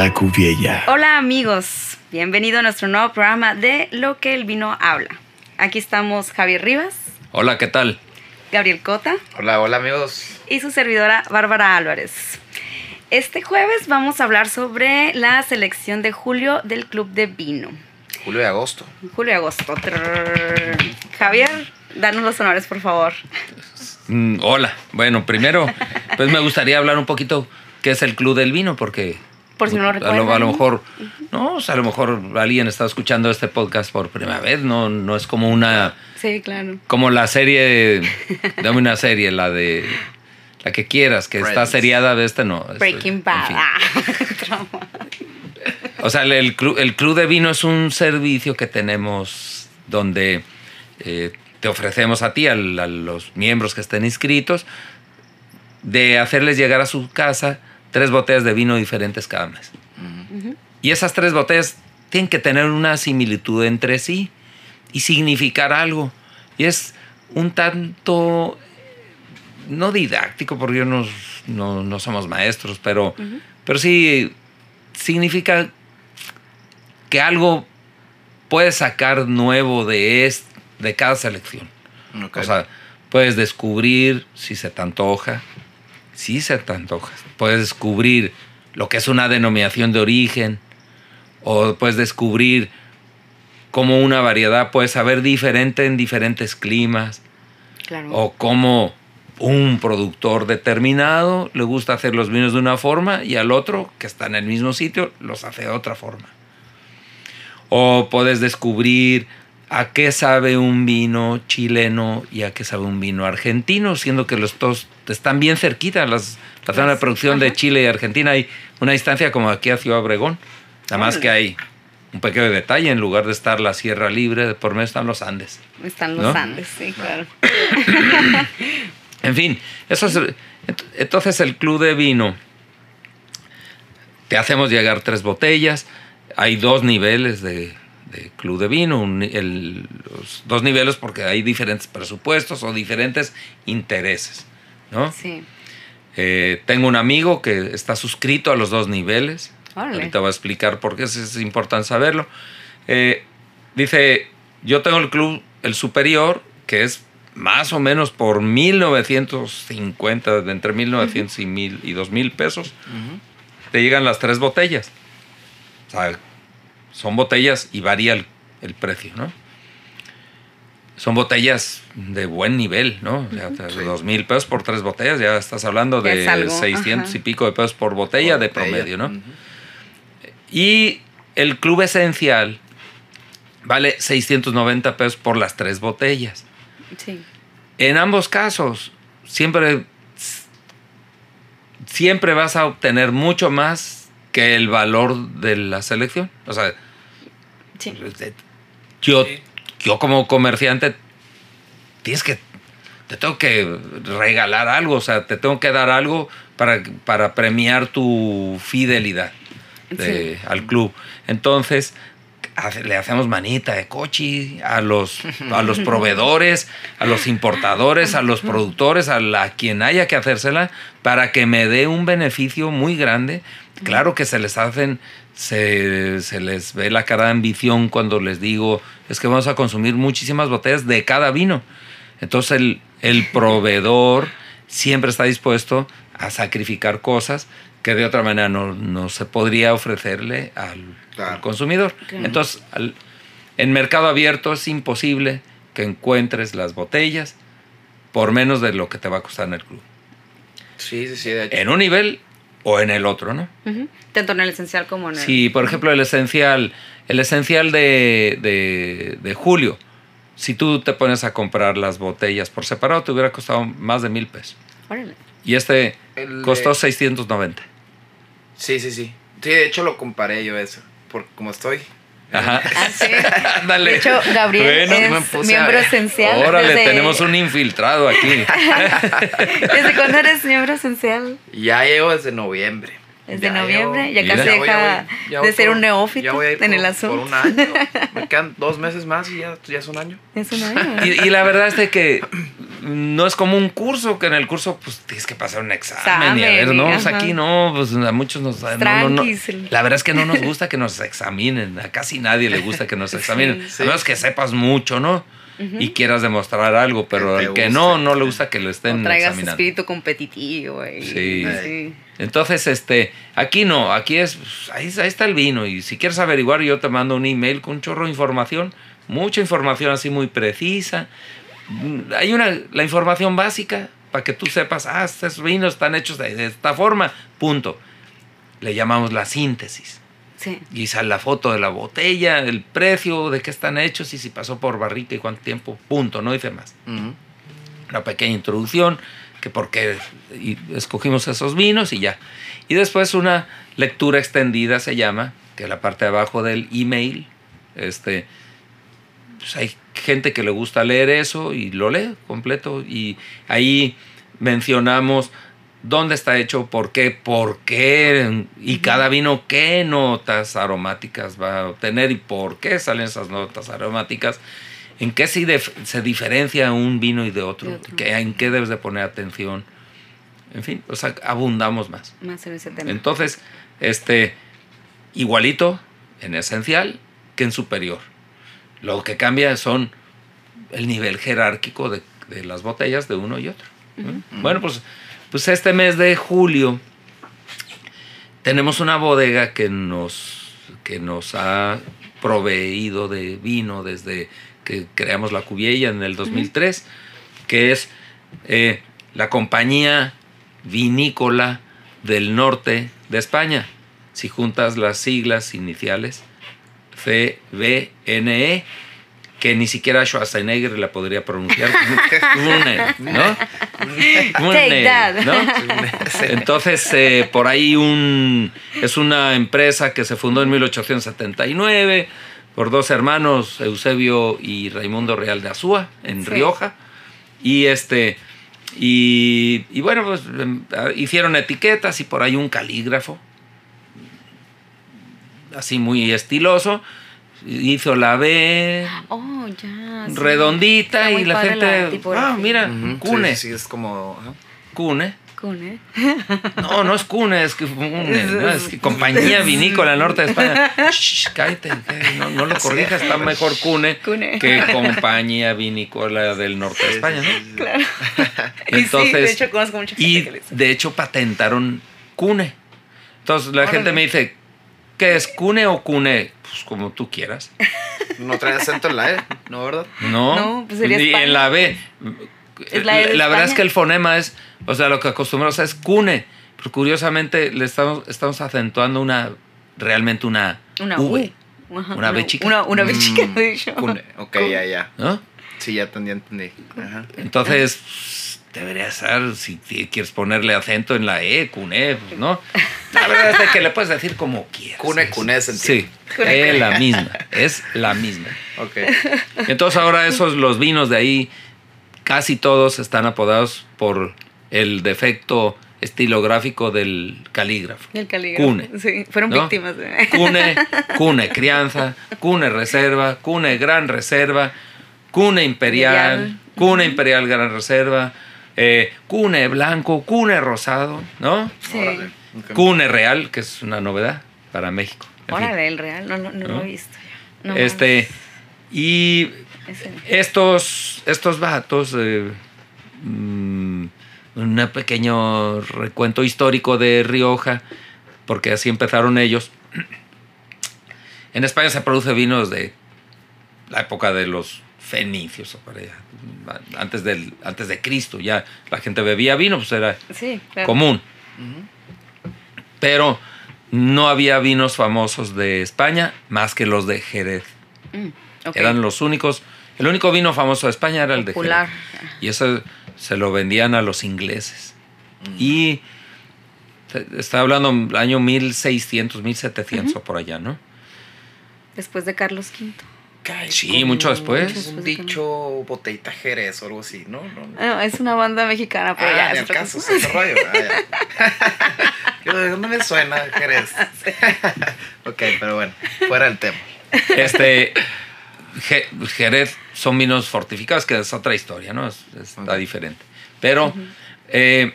la. Hola amigos, bienvenido a nuestro nuevo programa de Lo que el vino habla. Aquí estamos Javier Rivas, Hola, ¿qué tal? Gabriel Cota Hola, hola amigos. y su servidora Bárbara Álvarez. Este jueves vamos a hablar sobre la selección de julio del Club de Vino. Julio y agosto. Julio y agosto. Trrr. Javier, danos los honores, por favor. Mm, hola. Bueno, primero, pues me gustaría hablar un poquito qué es el Club del Vino, porque... Por si no lo a lo, a mejor, no, o sea, a lo mejor alguien está escuchando este podcast por primera vez, no, no es como una, Sí, claro. como la serie, dame una serie, la de, la que quieras, que está seriada de este, no. este, Breaking en Bad. fin. Ah. O sea, el, el club, el club de vino es un servicio que tenemos donde eh, te ofrecemos a ti, al- a, los miembros que estén inscritos, de hacerles llegar a su casa tres botellas de vino diferentes cada mes. Y esas tres botellas tienen que tener una similitud entre sí y significar algo. Y es un tanto, no didáctico, porque yo no, no, no somos maestros, pero, pero sí significa que algo puedes sacar nuevo de, es- de cada selección. O sea, puedes descubrir si se te antoja, si se te antoja. Puedes descubrir lo que es una denominación de origen, o puedes descubrir cómo una variedad puede saber diferente en diferentes climas, Claro. o cómo un productor determinado le gusta hacer los vinos de una forma y al otro, que está en el mismo sitio, los hace de otra forma. O puedes descubrir a qué sabe un vino chileno y a qué sabe un vino argentino, siendo que los dos están bien cerquita. Las, la zona de producción de. Chile y Argentina hay una distancia como aquí a Ciudad Obregón. Nada más que hay un pequeño detalle, en lugar de estar la Sierra Libre, por medio están los Andes. Están los ¿no? Andes, sí, claro. En fin, eso es, ent- entonces el club de vino, te hacemos llegar tres botellas, hay dos niveles de, de club de vino, un el- los dos niveles porque hay diferentes presupuestos o diferentes intereses, ¿no? Sí. Eh, tengo un amigo que está suscrito a los dos niveles. Ahorita voy a explicar por qué es, importante saberlo. Eh, dice, yo tengo el club, el superior, que es más o menos por 1950, de entre 1900 y, 1000 y 2000 pesos, te llegan las tres botellas. O sea, son botellas y varía el, el precio, ¿no? Son botellas de buen nivel, ¿no? O sea, de dos mil pesos por tres botellas, ya estás hablando de es algo, 600 ajá. y pico de pesos por botella Por de botella. promedio, ¿no? Y el club esencial vale 690 pesos por las tres botellas. Sí. En ambos casos, siempre, siempre vas a obtener mucho más que el valor de la selección. O sea, Sí. yo, Sí. Yo como comerciante, tienes que, te tengo que regalar algo, o sea, te tengo que dar algo para, para premiar tu fidelidad de- al club. Entonces, le hacemos manita de coche a los, a los proveedores, a los importadores, a los productores, a la, quien haya que hacérsela, para que me dé un beneficio muy grande. Claro que se les hacen, se, se les ve la cara de ambición cuando les digo, es que vamos a consumir muchísimas botellas de cada vino. Entonces el, el proveedor siempre está dispuesto a sacrificar cosas que de otra manera no, no se podría ofrecerle al, Claro. al consumidor. Claro. Entonces, al- en mercado abierto es imposible que encuentres las botellas por menos de lo que te va a costar en el club. Sí, sí, sí. De hecho. En un nivel o en el otro, ¿no? Tanto en el esencial como en el... Sí, por ejemplo, el esencial, el esencial de, de- de julio, si tú te pones a comprar las botellas por separado, te hubiera costado más de mil pesos. Órale. Y este El costó de- 690. Sí, sí, sí. Sí, de hecho lo comparé yo eso. Por como estoy. Ajá. Ah. De hecho, Gabriel Bueno, es miembro esencial. Órale, desde- tenemos un infiltrado aquí. ¿Desde cuándo eres miembro esencial? Ya llevo desde noviembre. Desde Ya noviembre, ya casi Ya voy, ya deja voy, ya de ser un neófito en por- el asunto. Por un año. Me quedan dos meses más y ya, ya es un año. Es un año. Y, y la verdad es de que no es como un curso, que en el curso pues tienes que pasar un examen, y a ver, no, pues aquí no, pues a muchos nos... no, La verdad es que no nos gusta que nos examinen, a casi nadie le gusta que nos examinen, Sí. a menos que sepas mucho, ¿no? Y quieras demostrar algo, pero Que el que guste. no, no le gusta que lo estén o traigas examinando. espíritu competitivo. y- Sí. sí. Entonces, este, aquí no, aquí es, ahí, ahí está el vino. Y si quieres averiguar, yo te mando un email con un chorro de información, mucha información así muy precisa. Mm, Hay una, la información básica para que tú sepas, ah, estos vinos están hechos de, de esta forma, punto. Le llamamos la síntesis. Sí. Y sale la foto de la botella, el precio, de qué están hechos y si pasó por barrica y cuánto tiempo, punto, no dice más una pequeña introducción, que por qué y escogimos esos vinos y ya. Y después una lectura extendida se llama, que la parte de abajo del email, este, pues hay gente que le gusta leer eso y lo lee completo y ahí mencionamos dónde está hecho, por qué, por qué y cada vino qué notas aromáticas va a obtener y por qué salen esas notas aromáticas. ¿En qué se, se diferencia un vino y de otro? De otro. ¿Qué- ¿En qué debes de poner atención? En fin, o sea, abundamos más. Más en ese tema. Entonces, este, igualito en esencial que en superior. Lo que cambia son el nivel jerárquico de, de las botellas de uno y otro. ¿no? Bueno, pues, pues este mes de julio tenemos una bodega que nos, que nos ha proveído de vino desde que creamos la Cubiella en el 2003, que es eh, la compañía vinícola del norte de España. Si juntas las siglas iniciales, CBNE, que ni siquiera Schwarzenegger la podría pronunciar. ¿no? Entonces, eh, por ahí un, es una empresa que se fundó en 1879 por dos hermanos, Eusebio y Raimundo Real de Azúa, en Sí. Rioja. Y este. Y, y bueno, pues em, ah, hicieron etiquetas y por ahí un calígrafo, así muy estiloso, hizo la B Oh, ya. sí. redondita y la gente, ah, mira, Ujú. cune, Sí, es como. cune. Cune. No, no es cune, es que cune, ¿no? es que compañía vinícola del norte de España. Shh, cállate, no, no lo corrijas, está mejor cune, Cune. que compañía vinícola del norte de España, ¿no? Claro. y sí, Entonces, de hecho conozco mucha gente Y que le dice. de hecho patentaron cune. Entonces la Órale. gente me dice, ¿qué es cune o cune? Pues como tú quieras. No trae acento en la E, ¿no, verdad? No, No, pues sería y España. en la B. Es la E de verdad es que el fonema es, o sea, lo que acostumbramos es cune. Pero curiosamente le estamos, estamos acentuando una, realmente una, Una V. U. Ajá, Una B chica. Una, una B Mm, chica, de hecho. cune. Ok, ya, ya. ¿no? Sí, ya entendí, entendí. Ajá. Entonces, debería ser, si quieres ponerle acento en la E, cune, pues, ¿no? La verdad es de que le puedes decir como quieras. Cune, Es- cune, se Sí, es la misma, es la misma. Ok. Entonces ahora esos, los vinos de ahí, casi todos están apodados por el defecto estilográfico del calígrafo. El calígrafo. Cune. Sí, fueron ¿no? víctimas. de- Cune, cune crianza, cune reserva, cune gran reserva, cune imperial, Imperial. cune imperial gran reserva, eh, cune blanco, cune rosado, ¿no? Sí. Órale. Cune real, que es una novedad para México. Órale, el real, no, no, no, lo he visto. ya. No este, y estos, estos vatos, eh, mm, un pequeño recuento histórico de Rioja, porque así empezaron ellos. En España se produce vinos de la época de los fenicios, o por allá, antes, del, antes de Cristo. Ya la gente bebía vino, pues era Sí, claro. común. Pero no había vinos famosos de España más que los de Jerez. Mm. Eran los únicos. El único vino famoso de España era el de Popular. Jerez. Y eso se lo vendían a los ingleses. Y te- está hablando del año 1600, 1700 o por allá, ¿no? Después de Carlos V. cae Sí, mucho después. Mucho Un después, dicho botellita Jerez o algo así, ¿no? no, no. No, es una banda mexicana, pero Ah, en el caso, cosa. es otro rollo. Ah, ¿De dónde me suena Jerez? ok, pero bueno, fuera del tema. Este, Je- Jerez son vinos fortificados, que es otra historia, ¿no? Es- está diferente. Pero eh,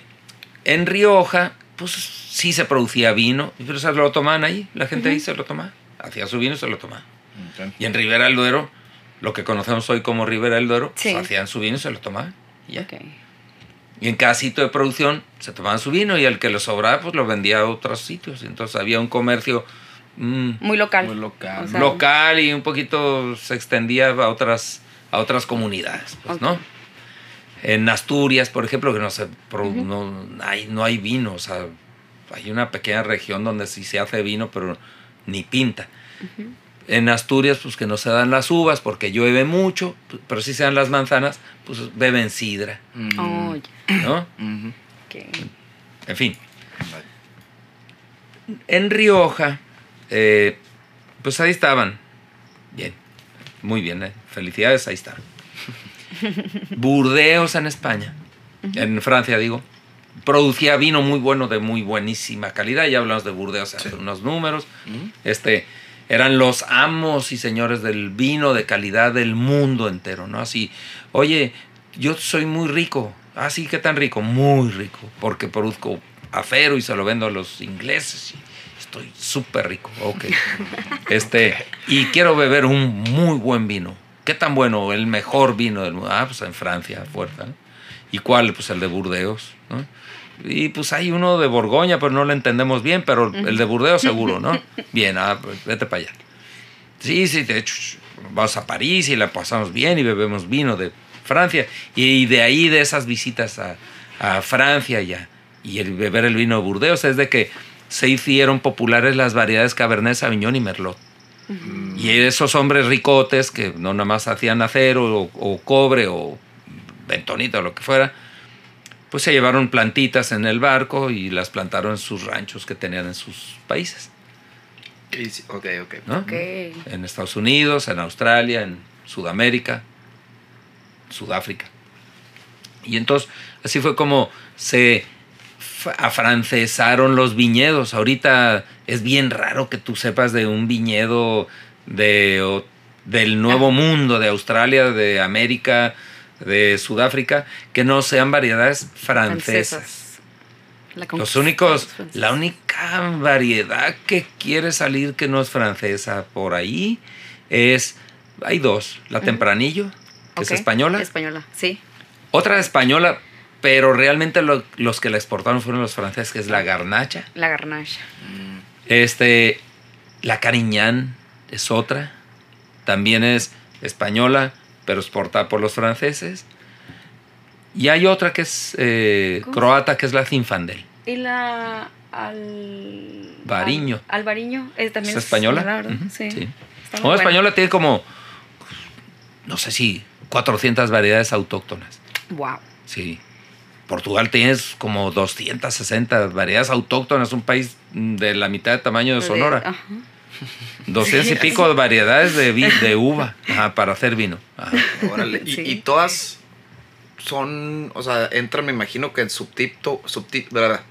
en Rioja, pues sí se producía vino, pero se lo tomaban ahí, la gente ahí se lo tomaba. Hacía su vino y se lo tomaba. Y en Ribera del Duero, lo que conocemos hoy como Ribera del Duero, pues, hacían su vino y se lo tomaban. y ya. Ok. Y en cada sitio de producción se tomaban su vino y el que lo sobraba, pues lo vendía a otros sitios. Entonces había un comercio mm, Muy local. Muy local. O sea, local y un poquito se extendía a otras, a otras comunidades, pues. ¿no? En Asturias, por ejemplo, que no, se, no, hay, no hay vino, o sea, hay una pequeña región donde sí se hace vino, pero ni pinta. En Asturias, pues que no se dan las uvas porque llueve mucho, pero sí se dan las manzanas, pues beben sidra, Mm, Oh. ¿no? En fin, en Rioja, eh, pues ahí estaban. Bien, muy bien, eh. felicidades, ahí estaban. Burdeos en España, en Francia digo, producía vino muy bueno de muy buenísima calidad. Ya hablamos de Burdeos hace Sí. unos números. Este, eran los amos y señores del vino de calidad del mundo entero, ¿no? Así, oye, yo soy muy rico. Ah, sí, ¿qué tan rico? Muy rico, porque produzco acero y se lo vendo a los ingleses. y estoy súper rico, ok. Este, y quiero beber un muy buen vino. ¿Qué tan bueno? El mejor vino del mundo. Ah, pues en Francia, fuerza. ¿no? ¿Y cuál? Pues el de Burdeos, ¿no? Y pues hay uno de Borgoña, pero no lo entendemos bien, pero el de Burdeos seguro, ¿no? Bien, ah, pues vete para allá. Sí, sí, de hecho, vamos a París y la pasamos bien y bebemos vino de Francia. Y de ahí, de esas visitas a, a Francia ya, y el beber el vino de Burdeos, es de que se hicieron populares las variedades Cabernet Sauvignon y Merlot. Y esos hombres ricotes que no nada más hacían acero o, o cobre o bentonita o lo que fuera, pues se llevaron plantitas en el barco y las plantaron en sus ranchos que tenían en sus países, Ok, ok. ¿no? Ok. En Estados Unidos, en Australia, en Sudamérica, Sudáfrica. Y entonces así fue como se afrancesaron los viñedos. Ahorita es bien raro que tú sepas de un viñedo de, o- del Nuevo Mundo, de Australia, de América, de Sudáfrica, que no sean variedades francesas. La Los únicos, la única variedad que quiere salir que no es francesa por ahí es, hay dos, la Tempranillo, que es española, Española, sí. otra española, pero realmente lo- los que la exportaron fueron los franceses, que es la Garnacha. La garnacha. Este, la Cariñán es otra, también es española, pero exportada por los franceses. Y hay otra que es eh, croata, que es la Zinfandel. Y la al Bariño. Al, Albariño es también ¿Es española? ¿verdad? Ujú, Sí. española tiene como, no sé si, 400 variedades autóctonas. Wow. Sí. Portugal tienes como 260 variedades autóctonas, un país de la mitad de tamaño de Sonora. Ajá. 200 y pico de variedades de, vi- de uva ajá, para hacer vino. Ajá. órale. Y, Sí. y todas son, o sea, entran, me imagino que en subtipto, subtip, ¿verdad?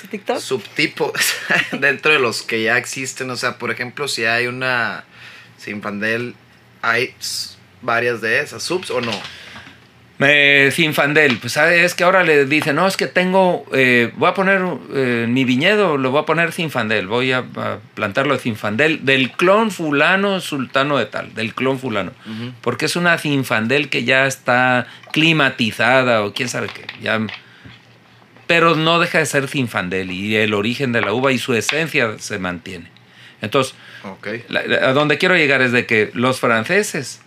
¿Su TikTok? subtipos dentro de los que ya existen. O sea, por ejemplo, si hay una Sinfandel, ¿hay varias de esas subs o no? Me, Zinfandel, pues ¿sabes? es que ahora le dicen, no, es que tengo, eh, voy a poner eh, mi viñedo, lo voy a poner Zinfandel, voy a, a plantarlo de Zinfandel, del clon fulano, sultano de tal, del clon fulano. Porque es una Zinfandel que ya está climatizada o quién sabe qué, ya... Pero no deja de ser Zinfandel y el origen de la uva y su esencia se mantiene. Entonces, Ok. la- la- a donde quiero llegar es de que los franceses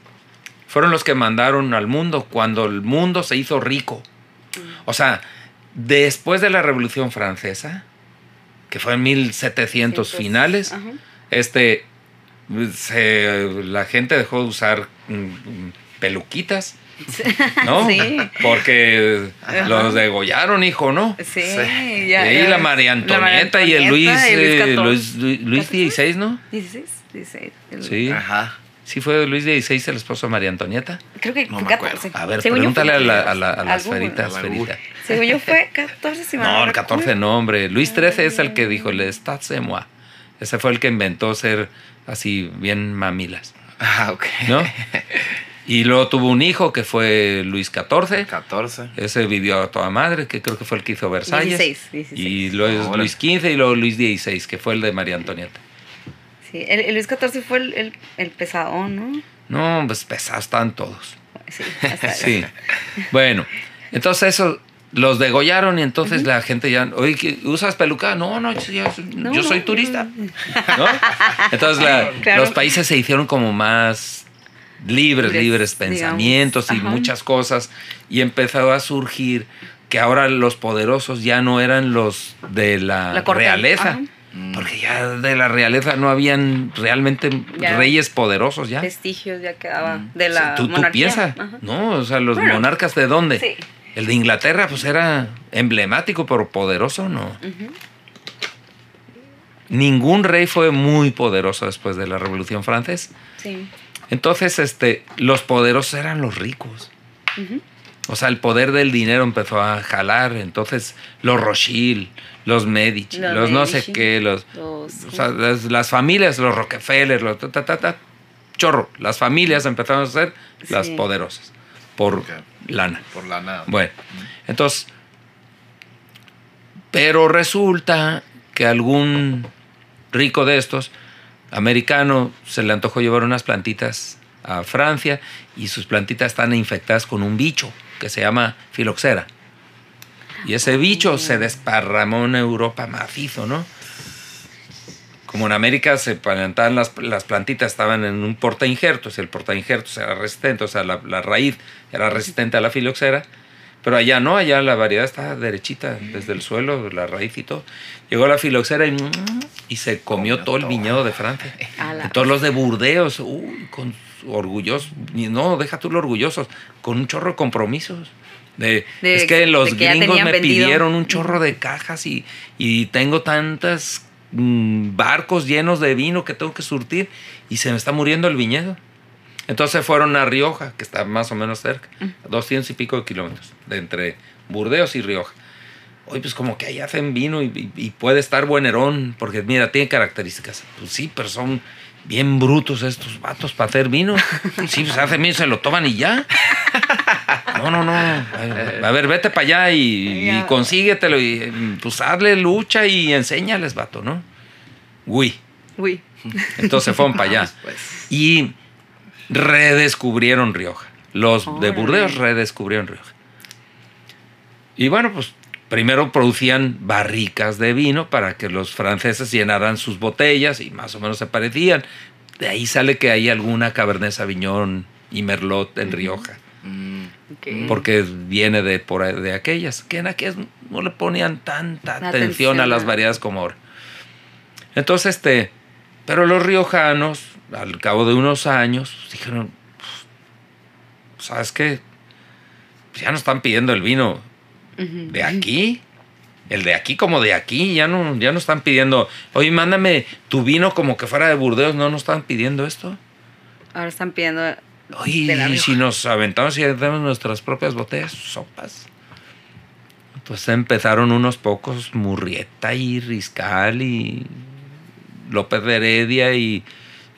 fueron los que mandaron al mundo cuando el mundo se hizo rico. O sea, después de la Revolución Francesa, que fue en 1700 Cientos. finales, Ajá. este, se- la gente dejó de usar mm, mm, peluquitas, ¿no? Sí. Porque Ajá. los degollaron, hijo, ¿no? Sí, Sí. ya. y la María La María Antonieta y el Luis, Antonieta y eh. Luis, Luis, Luis XVI, ¿no? 16, 16. el- Sí. Ajá. ¿Sí fue Luis XVI el esposo de María Antonieta? Creo que No fue me acuerdo. 14. A ver, Según pregúntale fue a, la, 14. a, la, a las Al Google. feritas. Al Ferita. Google. Según yo fue 14, si No, el recuerdo. 14 no, hombre. Luis XIII es el que dijo, le está c'est moi. Ese fue el que inventó ser así bien mamilas, Ah, ok. ¿no? y luego tuvo un hijo que fue Luis XIV. 14. Ese vivió a toda madre, que creo que fue el que hizo Versalles. 16, 16. Y luego Ahora. Luis XV y luego Luis XVI, que fue el de María Antonieta. Sí, el, el Luis XIV fue el, el, el pesadón, ¿no? No, pues pesados están todos. Sí, Sí. Bueno, entonces eso los degollaron y entonces la gente ya, oye, ¿qué- ¿usas peluca? No, no, yo, No, yo soy no, turista. ¿No? Entonces la- Claro. los países se hicieron como más libres, Libres, libres digamos. pensamientos y Ajá. muchas cosas y empezó a surgir que ahora los poderosos ya no eran los de la, realeza. ajá. Porque ya de la realeza no habían realmente Ya. reyes poderosos ya. Vestigios ya quedaba de la tú, tú monarquía. piensas, Ajá. ¿no? O sea, los Bueno, monarcas de dónde? sí. El de Inglaterra, pues era emblemático, pero poderoso, ¿no? Ningún rey fue muy poderoso después de la Revolución Francesa. Sí. Entonces, este, los poderosos eran los ricos. Ujú. O sea, el poder del dinero empezó a jalar. Entonces, los Rothschild, los Medici, los, Los no sé qué, los, los- o sea, las, las familias, los Rockefeller, los ta, ta, ta, ta, chorro. Las familias empezaron a ser las poderosas por lana. Por la nada. Bueno, entonces, pero resulta que algún rico de estos, americano, se le antojó llevar unas plantitas a Francia y sus plantitas están infectadas con un bicho que se llama filoxera. Y ese bicho se desparramó en Europa macizo, ¿no? Como en América se plantaban las, las plantitas, estaban en un porta injertos, el porta injertos era resistente, o sea, la, la raíz era resistente a la filoxera, pero allá no, allá la variedad está derechita desde el suelo, la raíz y todo. Llegó la filoxera y, y se comió, Comió todo el todo. viñedo de Francia. Todos los de Burdeos, uy, con orgullosos, no, deja tú los orgullosos, con un chorro de compromisos. De, De- es que los que gringos me vendido. pidieron un chorro de cajas y, y tengo tantas mm, barcos llenos de vino que tengo que surtir y se me está muriendo el viñedo. Entonces fueron a Rioja, que está más o menos cerca, a 200 y pico de kilómetros, de entre Burdeos y Rioja. Oye, pues como que ahí hacen vino y, y- y puede estar buenerón, porque mira, tiene características. Pues sí, pero son bien brutos estos vatos para hacer vino. Sí, pues hacen vino, se lo toman y ya. No, no, no. A ver, vete para allá y, consíguetelo y pues hazle lucha y enséñales, vato, ¿no? Uy. Uy. Entonces fueron para allá. Y redescubrieron Rioja. Los de. Burdeos redescubrieron Rioja. Y bueno, pues primero producían barricas de vino para que los franceses llenaran sus botellas y más o menos se parecían. De ahí sale que hay alguna Cabernet Sauvignon y Merlot en Rioja, mm, Ok. porque viene de, por de aquellas, que en aquellas no le ponían tanta atención, atención a las variedades como ahora. Entonces, este, pero los riojanos, al cabo de unos años, dijeron, "Pues, ¿sabes qué? Pues ya no están pidiendo el vino De aquí. El de aquí como de aquí, ya no, ya no están pidiendo, oye, mándame tu vino como que fuera de Burdeos, no nos están pidiendo esto. Ahora están pidiendo. Oye, si nos aventamos y hacemos nuestras propias botellas, sopas. Pues empezaron unos pocos, Murrieta y Riscal y López de Heredia y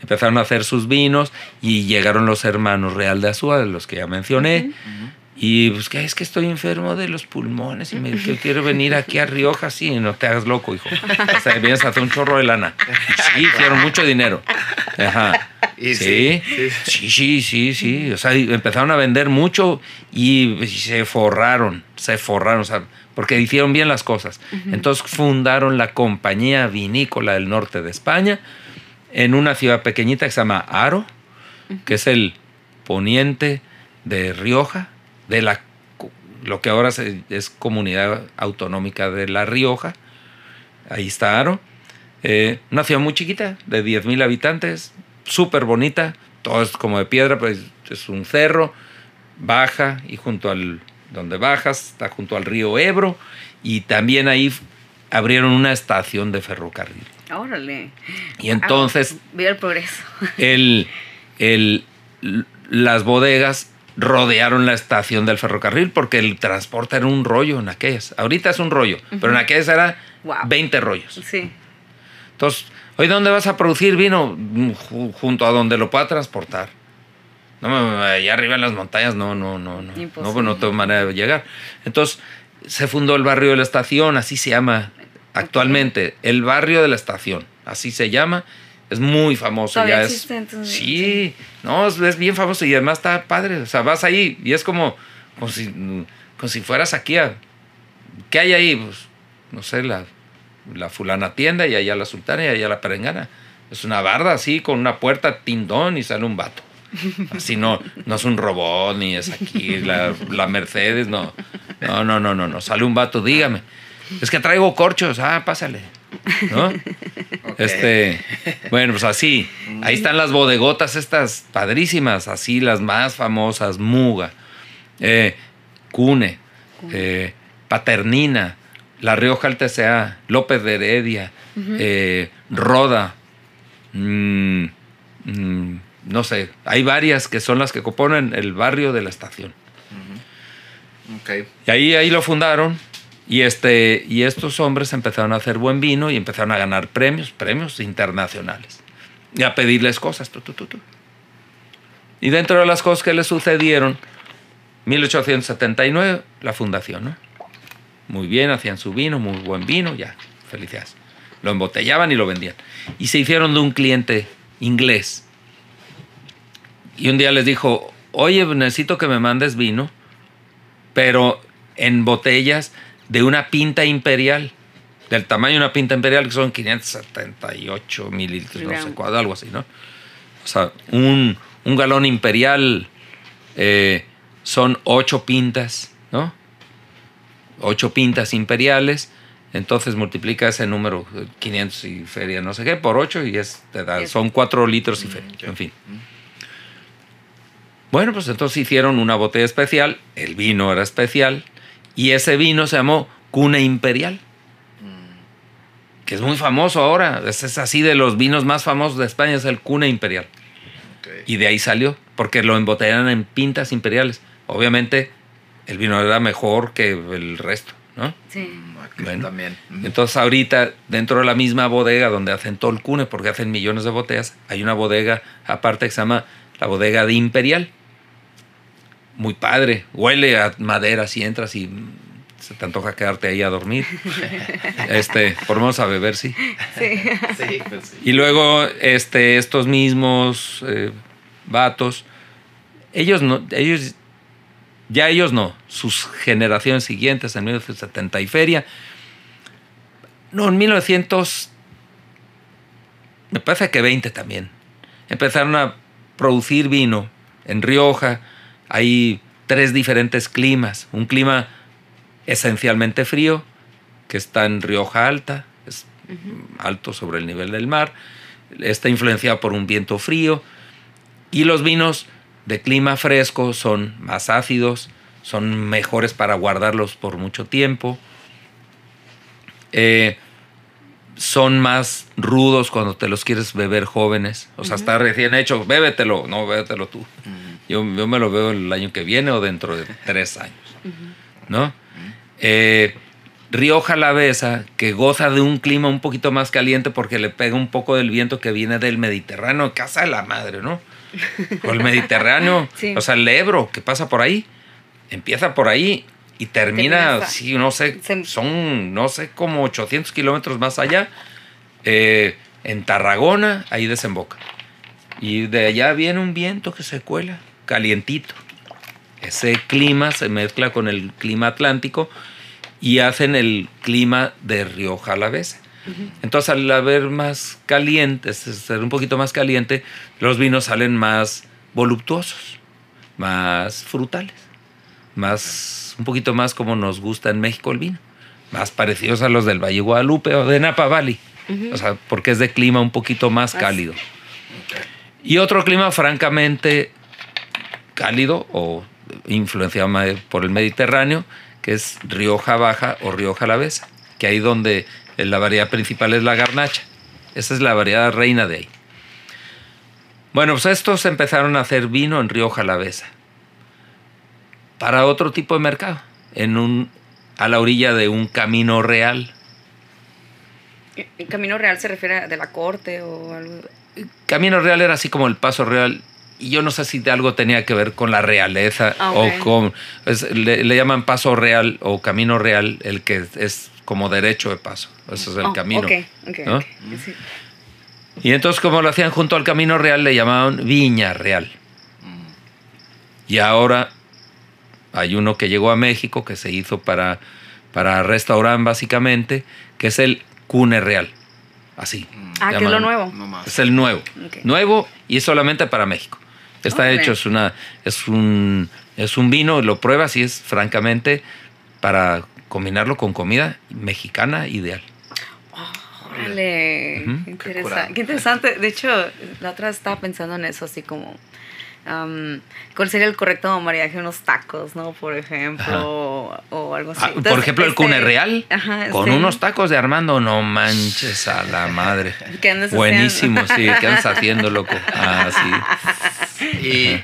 empezaron a hacer sus vinos y llegaron los hermanos Real de Azúa, de los que ya mencioné. Y pues que es que estoy enfermo de los pulmones y me que quiero venir aquí a Rioja, sí, no te hagas loco, hijo. O sea, vienes a hacer un chorro de lana. Sí, hicieron mucho dinero. Ajá. Y sí, sí, sí, sí, sí, sí. O sea, empezaron a vender mucho y se forraron, se forraron, o sea, porque hicieron bien las cosas. Entonces fundaron la Compañía Vinícola del Norte de España en una ciudad pequeñita que se llama Aro, que es el poniente de Rioja, de la lo que ahora se- es comunidad autonómica de La Rioja. Ahí está Aro. Eh, una ciudad muy chiquita, de 10.000 habitantes, súper bonita, todo es como de piedra, pues es un cerro, baja y junto al, donde bajas, está junto al río Ebro y también ahí abrieron una estación de ferrocarril. Órale. Y entonces Ah, el progreso. el, el, las bodegas rodearon la estación del ferrocarril porque el transporte era un rollo en aquellas. Ahorita es un rollo, pero en aquellas era Wow. 20 rollos. Sí. Entonces, ¿hoy dónde vas a producir vino? Ju- Junto a donde lo pueda transportar. No, allá arriba en las montañas, no, no, no, no. No, Imposible. pues no tengo manera de llegar. Entonces, se fundó el barrio de la estación, así se llama actualmente. El barrio de la estación, así se llama. Es muy famoso. Todavía ya existe, es, entonces, sí, no, es, es bien famoso y además está padre. O sea, vas ahí y es como, como, si, como si fueras aquí a... ¿Qué hay ahí? Pues, no sé, la, la fulana tienda y allá la sultana y allá la perengana. Es una barda así con una puerta tindón y sale un vato. Así no, no es un robot ni es aquí la, la Mercedes, no. No, no, no, no, no. Sale un vato, dígame. Es que traigo corchos, ah, pásale. ¿No? Este, bueno, pues así. Ahí están las bodegotas estas padrísimas, así las más famosas, Muga, eh, Cune, eh, Paternina, La Rioja Altesea, López de Heredia, eh, Roda, mm, mm, no sé, hay varias que son las que componen el barrio de la estación. Y ahí, ahí lo fundaron. Y, este, y estos hombres empezaron a hacer buen vino y empezaron a ganar premios, premios internacionales. Y a pedirles cosas. Y dentro de las cosas que les sucedieron, 1879, la fundación, ¿no? Muy bien, hacían su vino, muy buen vino, ya, felicidades. Lo embotellaban y lo vendían. Y se hicieron de un cliente inglés. Y un día les dijo, oye, necesito que me mandes vino pero en botellas de una pinta imperial, del tamaño de una pinta imperial, que son 578 mililitros, no sé cuál, algo así, ¿no? O sea, un, un galón imperial eh, son ocho pintas, ¿no? Ocho pintas imperiales, entonces multiplica ese número, eh, 500 y feria, no sé qué, por ocho y es, te da- son cuatro litros y feria, ok. en fin. Bueno, pues entonces hicieron una botella especial, el vino era especial, y ese vino se llamó Cuna Imperial, que es muy famoso ahora. Ese es así de los vinos más famosos de España, es el Cuna Imperial. Y de ahí salió, porque lo embotellaron en pintas imperiales. Obviamente, el vino era mejor que el resto, ¿no? Sí. Mm, Bueno. También. Mm. Entonces ahorita dentro de la misma bodega donde hacen todo el cune, porque hacen millones de botellas, hay una bodega aparte que se llama la bodega de Imperial. Muy padre, huele a madera si entras y se te antoja quedarte ahí a dormir. este, por lo menos a beber, sí. Sí. Sí, pues sí. Y luego este, estos mismos eh, vatos, ellos no, ellos, ya ellos no, sus generaciones siguientes en 1970 y feria, no, en 1900, me parece que 20 también, empezaron a producir vino en Rioja, hay tres diferentes climas, un clima esencialmente frío, que está en Rioja Alta, es alto sobre el nivel del mar, está influenciado por un viento frío. Y los vinos de clima fresco son más ácidos, son mejores para guardarlos por mucho tiempo, eh, son más rudos cuando te los quieres beber jóvenes, o sea, está recién hecho, bébetelo, no, bébetelo tú. Yo, yo me lo veo el año que viene o dentro de tres años, ¿no? Eh, Rioja Alavesa, que goza de un clima un poquito más caliente porque le pega un poco del viento que viene del Mediterráneo, casa de la madre, ¿no? O el Mediterráneo, Sí. o sea, el Ebro que pasa por ahí, empieza por ahí y termina, sí, no sé, se- son, no sé, como 800 kilómetros más allá, eh, en Tarragona, ahí desemboca. Y de allá viene un viento que se cuela, calientito. Ese clima se mezcla con el clima atlántico y hacen el clima de Rioja Alavesa. Entonces, al haber más caliente, es- ser un poquito más caliente, los vinos salen más voluptuosos, más frutales, más, un poquito más como nos gusta en México el vino, más parecidos a los del Valle Guadalupe o de Napa Valley, o sea, porque es de clima un poquito más Más- cálido. Y otro clima francamente cálido o influenciado por el Mediterráneo, que es Rioja Baja o Rioja Alavesa, que ahí donde la variedad principal es la garnacha. Esa es la variedad reina de ahí. Bueno, pues estos empezaron a hacer vino en Río Jalavesa para otro tipo de mercado, en un, a la orilla de un camino real. ¿El camino real se refiere a de la corte o algo? Camino real era así como el paso real. Y yo no sé si de algo tenía que ver con la realeza Ah, o con... es- le, le llaman paso real o camino real, el que es como derecho de paso. Ese es el Oh, camino. Ok, ok, ¿no? ok. Sí. Y entonces como lo hacían junto al camino real, le llamaban Viña Real. Y ahora hay uno que llegó a México, que se hizo para, para restaurar básicamente, que es el Cune Real. Así. Ah, que es lo nuevo. Es el nuevo. Nuevo y es solamente para México. Está hecho, es, una, es, un, es un vino, lo pruebas y es francamente para combinarlo con comida mexicana ideal. Órale, Ujú. qué, Qué interesante. De hecho, la otra estaba pensando en eso, así como, am, ¿cuál sería el correcto maridaje? Unos tacos, ¿no? Por ejemplo, o, o algo así. Ah, por ejemplo, el este- Cune Real Ajá, con este, unos tacos de Armando, no manches a la madre. ¿Qué andas Buenísimo, sí, ¿qué andas haciendo, loco? Ah, sí. ¿Y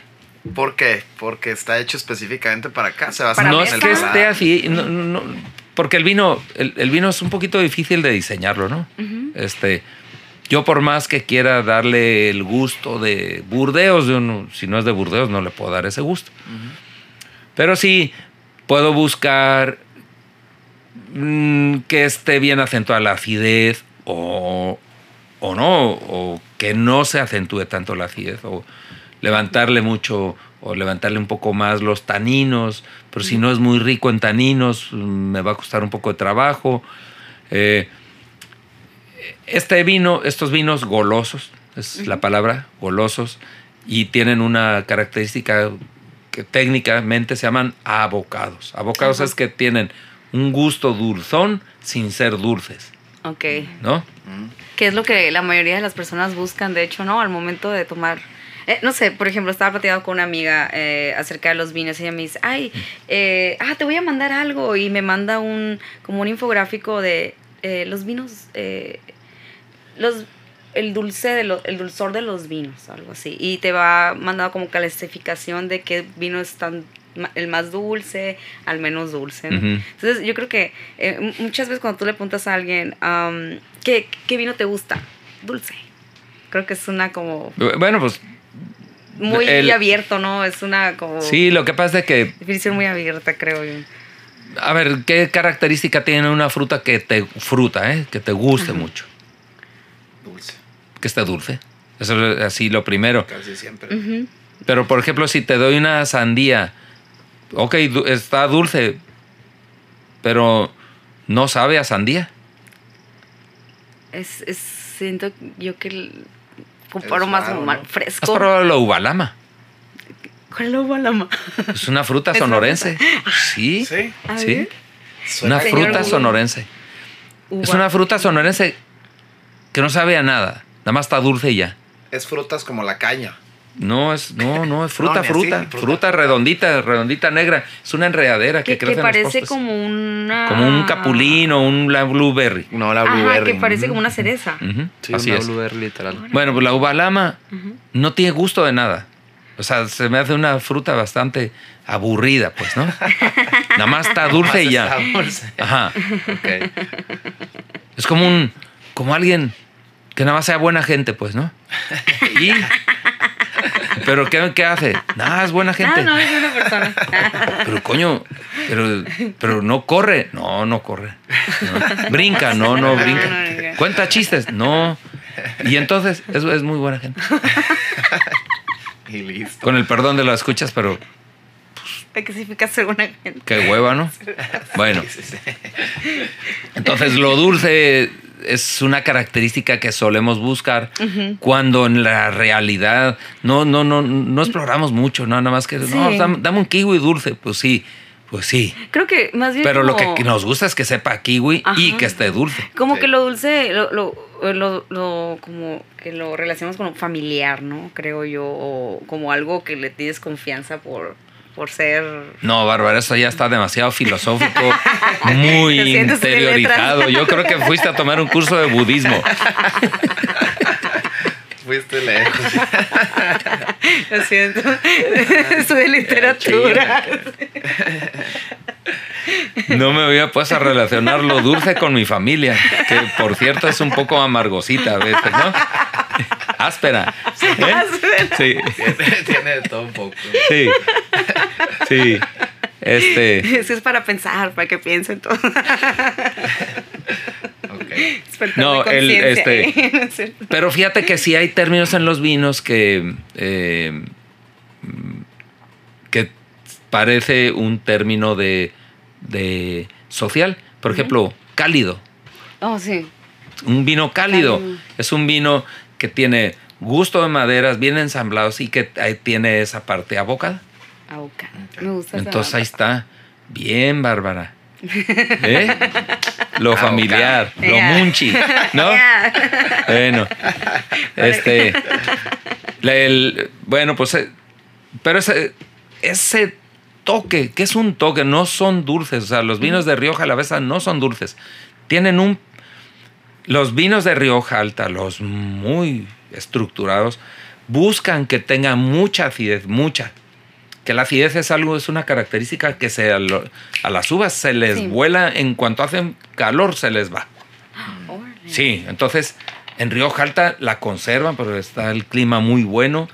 por qué? Porque está hecho específicamente para acá. Se va a no es que esté así, no, no, porque el vino, el, el vino es un poquito difícil de diseñarlo, ¿no? Este, yo por más que quiera darle el gusto de Burdeos, no- si no es de Burdeos no le puedo dar ese gusto. Pero sí puedo buscar mm, que esté bien acentuada la acidez o, o no, o que no se acentúe tanto la acidez, o levantarle mucho o levantarle un poco más los taninos, pero si no es muy rico en taninos, mm, me va a costar un poco de trabajo. Eh, este vino, estos vinos golosos, es la palabra, golosos, y tienen una característica que técnicamente se llaman abocados. Abocados es que tienen un gusto dulzón sin ser dulces, Ok. ¿no? Que es lo que la mayoría de las personas buscan, de hecho, ¿no? Al momento de tomar. eh, no sé, por ejemplo, estaba platicando con una amiga eh, acerca de los vinos y ella me dice, ay, eh, ah, te voy a mandar algo y me manda un, como un infográfico de eh, los vinos, los, el dulce, de lo- el dulzor de los vinos, algo así. Y te va mandando como clasificación de qué vino es tan, el más dulce al menos dulce, ¿no? Entonces, yo creo que eh, muchas veces cuando tú le preguntas a alguien, ¿qué, ¿qué vino te gusta? Dulce. Creo que es una como Bueno, pues muy El- abierto, ¿no? Es una como sí, lo que pasa es que definición muy abierta, creo yo. A ver, ¿qué característica tiene una fruta que te fruta, eh? que te guste mucho? Dulce, Que esté dulce. Eso es así lo primero. casi siempre. Pero, por ejemplo, si te doy una sandía, ok, du- está dulce, pero no sabe a sandía. Es, es- siento yo que el- comparo más raro, como ¿no? más ¿Has fresco. probado la ubalama? ¿Cuál es la ubalama? Es una fruta sonorense. Sí, Sí. A sí. Una fruta sonorense. Es una fruta sonorense que no sabe a nada. Nada más está dulce y ya. Es frutas como la caña. No, es, no, no, es fruta, No, ni así, fruta, fruta. redondita, redondita negra. Es una enredadera que, que, que crece en los parece como una Como un capulín o un la blueberry. No, la Ajá, blueberry. que parece como una cereza. Ujú, Sí, así una es. blueberry literal. Bueno, pues la uva lama Ujú. no tiene gusto de nada. O sea, se me hace una fruta bastante aburrida, pues, ¿no? Nada más está dulce y ya. Está dulce. Ajá. Ok. Es como un, como alguien que nada más sea buena gente, pues, ¿no? Y, pero ¿qué, qué hace? Nada, es buena gente. Ah, no, es una persona. Pero coño, pero, pero no corre. No, no corre. No. Brinca, no, no No, brinca. no. Cuenta chistes, no. Y entonces, eso es muy buena gente. Y listo. Con el perdón de las escuchas, pero Hay que significa ser una gente. qué hueva, ¿no? Bueno, entonces lo dulce es una característica que solemos buscar cuando en la realidad no, no, no, no exploramos mucho, ¿no? nada más que, no, Sí. dame, dame un kiwi dulce, pues sí, pues sí. Creo que más bien Pero lo que nos gusta es que sepa kiwi y que esté dulce. Como Sí. que lo dulce, lo, lo, lo, lo- como que lo relacionamos con lo familiar, ¿no? Creo yo, o como algo que le tienes confianza por, por ser... No, Bárbara, eso ya está demasiado filosófico, muy interiorizado. Yo creo que fuiste a tomar un curso de budismo. fuiste lejos. Lo siento. Estudié literatura. No me había puesto a relacionar lo dulce con mi familia, que por cierto es un poco amargosita a veces, ¿no? Áspera. ¿eh? Sí. Tiene, tiene de todo un poco. Sí. Sí. Este. Eso es para pensar, para que piensen todo. Ok. Despertar No, el, conciencia, este- ¿eh? ¿No es cierto? Pero fíjate que sí hay términos en los vinos que. eh, que parece un término de, de social. Por ejemplo, cálido. Oh, sí. Un vino cálido. Cálido. Es un vino que tiene gusto de maderas, bien ensamblados y que ahí tiene esa parte abocada. Auca. Me gusta esa Entonces ahí está. Bien, Bárbara. ¿Eh? Lo familiar, lo munchi, ¿no? Bueno, este. el- bueno, pues. eh, Pero ese, ese toque, que es un toque, no son dulces. O sea, los vinos de Rioja a la vez no son dulces. Tienen un. Los vinos de Rioja Alta, los muy estructurados, buscan que tengan mucha acidez, mucha. Que la acidez es algo, es una característica que se, a, las uvas se les Sí. vuela en cuanto hacen calor, se les va. Órale. Sí, entonces en Rioja Alta la conservan, pero está el clima muy bueno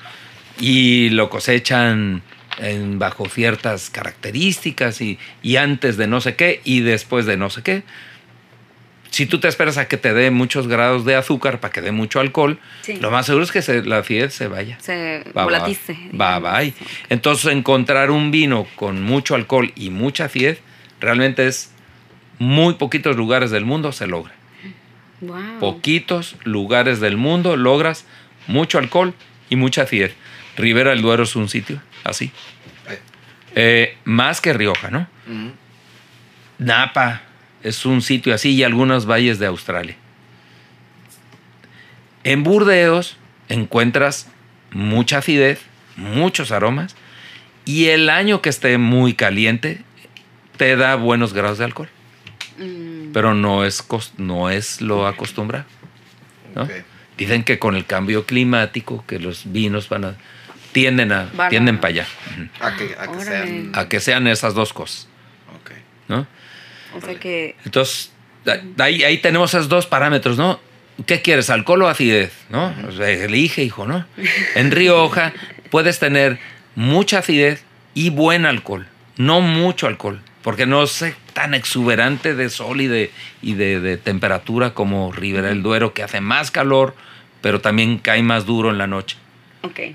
y lo cosechan en- bajo ciertas características y, y antes de no sé qué y después de no sé qué. Si tú te esperas a que te dé muchos grados de azúcar para que dé mucho alcohol, Sí. lo más seguro es que se- la acidez se vaya. Se Va, volatice. Va, va. Entonces encontrar un vino con mucho alcohol y mucha acidez realmente es muy poquitos lugares del mundo se logra Wow. poquitos lugares del mundo logras mucho alcohol y mucha acidez. Ribera del Duero es un sitio así. Eh, más que Rioja, ¿no? Napa es un sitio así y algunos valles de Australia. En Burdeos encuentras mucha acidez, muchos aromas y el año que esté muy caliente te da buenos grados de alcohol, Mm, pero no es, no es lo acostumbrado. Dicen que con el cambio climático, que los vinos van a tienden a tienden para allá, ujú. A que, a que sean. a que sean esas dos cosas, Ok. ¿no? O sea que. Entonces ahí, ahí tenemos esos dos parámetros, ¿no? ¿Qué quieres, alcohol o acidez? ¿No? O sea, elige, hijo, ¿no? En Rioja puedes tener mucha acidez y buen alcohol, no mucho alcohol, porque no es tan exuberante de sol y de, y de, de temperatura como Ribera del Duero, que hace más calor, pero también cae más duro en la noche.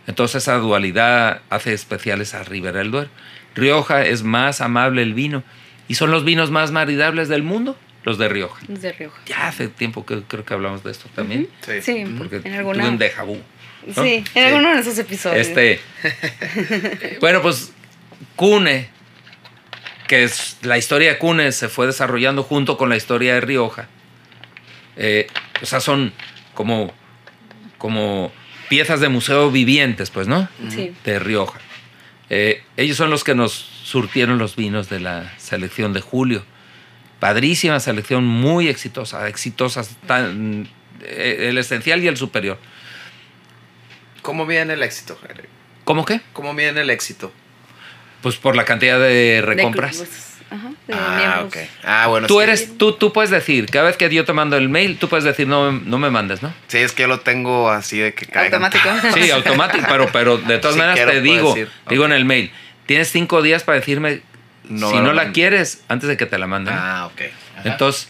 Entonces esa dualidad hace especiales a Ribera del Duero. Rioja es más amable el vino y son los vinos más maridables del mundo, los de Rioja. Es de Rioja. Ya hace tiempo que creo que hablamos de esto también, Sí. Sí, porque en tuve alguna. un déjà vu. ¿no? Sí, en alguno de esos episodios. Este, bueno, pues Cune, que es la historia de Cune se fue desarrollando junto con la historia de Rioja. Eh, o sea, son como, como piezas de museo vivientes, pues, ¿no? Sí. De Rioja. Eh, ellos son los que nos surtieron los vinos de la selección de julio. Padrísima selección, muy exitosa, exitosas, tan, eh, el esencial y el superior. ¿Cómo viene el éxito? ¿Cómo qué? ¿Cómo viene el éxito? Pues por la cantidad de De recompras. clubes. Ajá, de Ah. Ah, bueno. Tú sí. eres, tú, tú puedes decir, cada vez que yo te mando el mail, tú puedes decir, no, no me mandes, ¿no? Sí, es que yo lo tengo así de que caigan. Automático. Sí, automático, pero, pero de todas Si maneras quiero, te digo, decir. digo Ok. en el mail, tienes cinco días para decirme No si no la quieres antes de que te la manden. Ah, ok. Ajá. Entonces,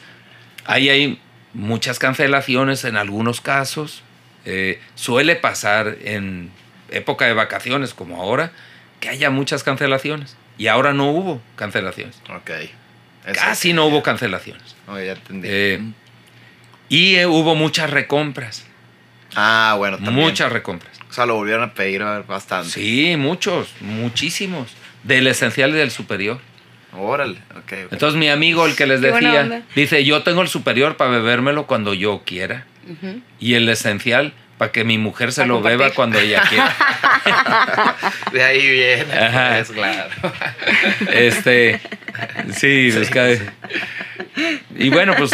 ahí hay muchas cancelaciones en algunos casos. Eh, suele pasar en época de vacaciones como ahora que haya muchas cancelaciones. Y ahora no hubo cancelaciones. Ok. Eso- Casi no hubo cancelaciones. Oh, ya entendí. Eh, y eh, hubo muchas recompras. ah, bueno, también. Muchas recompras. O sea, lo volvieron a pedir bastante. Sí, muchos, muchísimos. Del esencial y del superior. Órale. Ok, ok. Entonces mi amigo, el que les decía, dice, yo tengo el superior para bebérmelo cuando yo quiera. Y el esencial para que mi mujer se Pa' lo beba cuando ella quiera. De ahí viene. Ajá. Es claro. Este, sí, pues cada- Y bueno, pues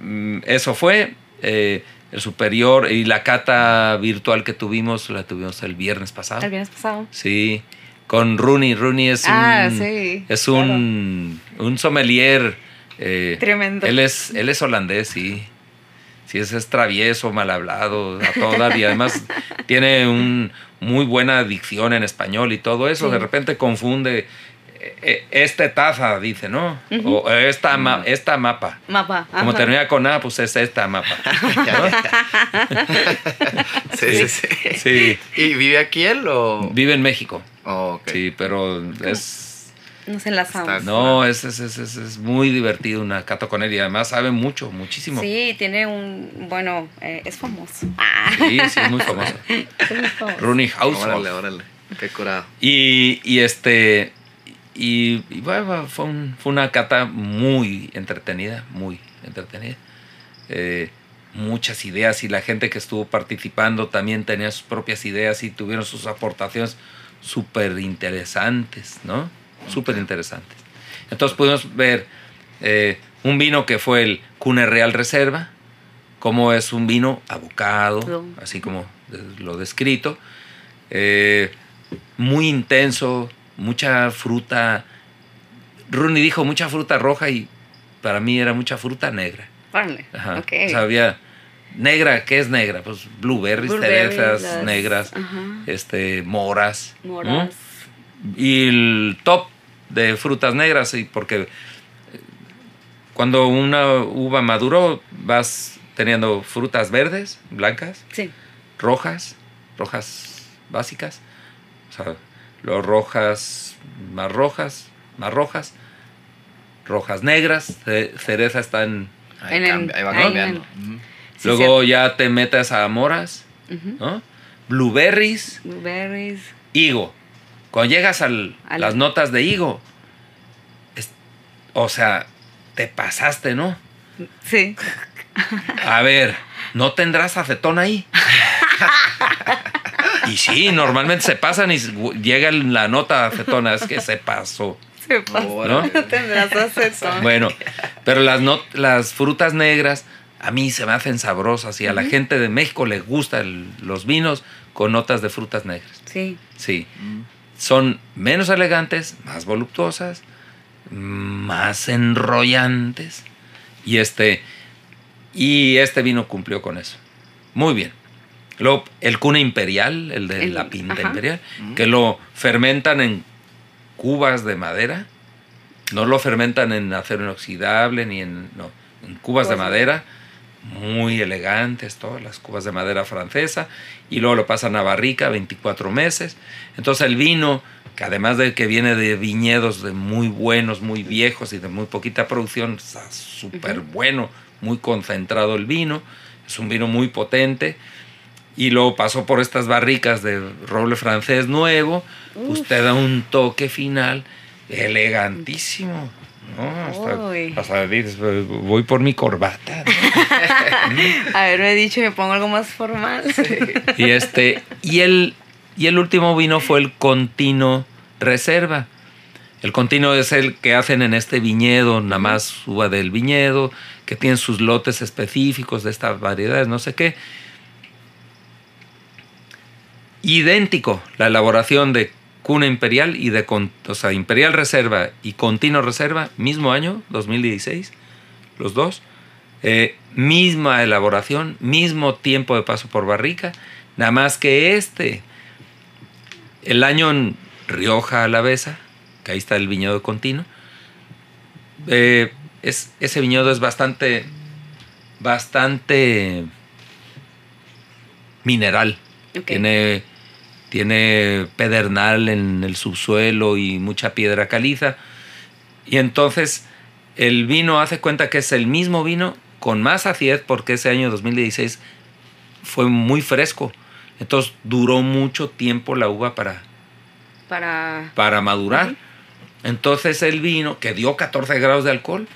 mm, eso fue. eh, el superior y la cata virtual que tuvimos, la tuvimos el viernes pasado. El viernes pasado. Sí, con Rooney. Rooney es Ah, un, sí, es un, un sommelier. eh, Tremendo. Él es, él es holandés, sí. Sí, es, es travieso, mal hablado, a todo dar, y además tiene un muy buena dicción en español y todo eso. Sí. De repente confunde esta taza, dice, ¿no? O esta, ma- esta mapa. Mapa. Como ajá. termina con A, pues es esta mapa. Sí, sí, sí. Sí. ¿Y vive aquí él o...? Vive en México. Oh, ok. Sí, pero es. Nos enlazamos. No, es, es, es, es- es muy divertido una cata con él y además sabe mucho, muchísimo. Sí, Sí, tiene un. Bueno, eh, es famoso. Ah, sí, es muy famoso. es muy famoso. Rooney Órale, Household. órale. Qué curado. Y, y este. Y, y bueno, fue, un- fue una cata muy entretenida, muy entretenida. Eh, muchas ideas y la gente que estuvo participando también tenía sus propias ideas y tuvieron sus aportaciones súper interesantes, ¿no? Súper interesantes. Entonces pudimos ver eh, un vino que fue el Cune Real Reserva, como es un vino abocado, así como lo descrito, eh, muy intenso, mucha fruta. Rooney dijo mucha fruta roja y para mí era mucha fruta negra. Órale. Ajá. O sea, había negra, ¿qué es negra? Pues blueberries, Blueberries, cerezas negras, ajá. este, moras. ¿no? Moras. Y el top de frutas negras, sí, porque eh, cuando una uva maduró vas teniendo frutas verdes, blancas, Sí. rojas, rojas básicas, o sea, los rojas más rojas, más rojas, rojas negras, ce- cereza están Ahí, En cambia- ahí va en cambiando. el- Ujú. Sí, Luego ya te metes a moras. ¿no? Blueberries, Blueberries. higo. Cuando llegas a Al- las notas de higo, es- o sea, te pasaste, ¿no? Sí. A ver, ¿no tendrás acetón ahí? y sí, normalmente se pasan y llega la nota de acetona, es que se pasó. Se. Órale. No tendrás acetón. Bueno, pero las, no- las frutas negras a mí se me hacen sabrosas y a la gente de México le gustan los vinos con notas de frutas negras. Sí. Sí, Mm. son menos elegantes, más voluptuosas, más enrollantes y este y este vino cumplió con eso. Muy bien. Luego, el cuna imperial, el de El- la pinta ajá. imperial, que lo fermentan en cubas de madera. No lo fermentan en acero inoxidable ni en. No, en cubas de madera. Muy elegantes, todas las cubas de madera francesa. Y luego lo pasan a barrica 24 meses. Entonces el vino, que además de que viene de viñedos de muy buenos, muy viejos y de muy poquita producción, está súper bueno, muy concentrado el vino. Es un vino muy potente. Y luego pasó por estas barricas de roble francés nuevo. Pues Uf. te da un toque final elegantísimo. ¿no? Hasta, Uy. hasta dices, voy por mi corbata. ¿no? Haberme dicho me pongo algo más formal. y este y el y el último vino fue el Contino Reserva. El continuo es el que hacen en este viñedo, nada más uva del viñedo, que tienen sus lotes específicos de estas variedades, no sé qué. Idéntico la elaboración de Cuna Imperial y de o sea, Imperial Reserva y Continuo Reserva, mismo año, 2016, los dos. Eh, misma elaboración, mismo tiempo de paso por barrica, nada más que este, el año en Rioja Alavesa, que ahí está el viñedo continuo, eh, es, ese viñedo es bastante, bastante mineral. Tiene, tiene pedernal en el subsuelo y mucha piedra caliza. Y entonces el vino hace cuenta que es el mismo vino con más acidez porque ese año 2016 fue muy fresco. Entonces duró mucho tiempo la uva para, Para. para madurar. Entonces el vino, que dio 14 grados de alcohol,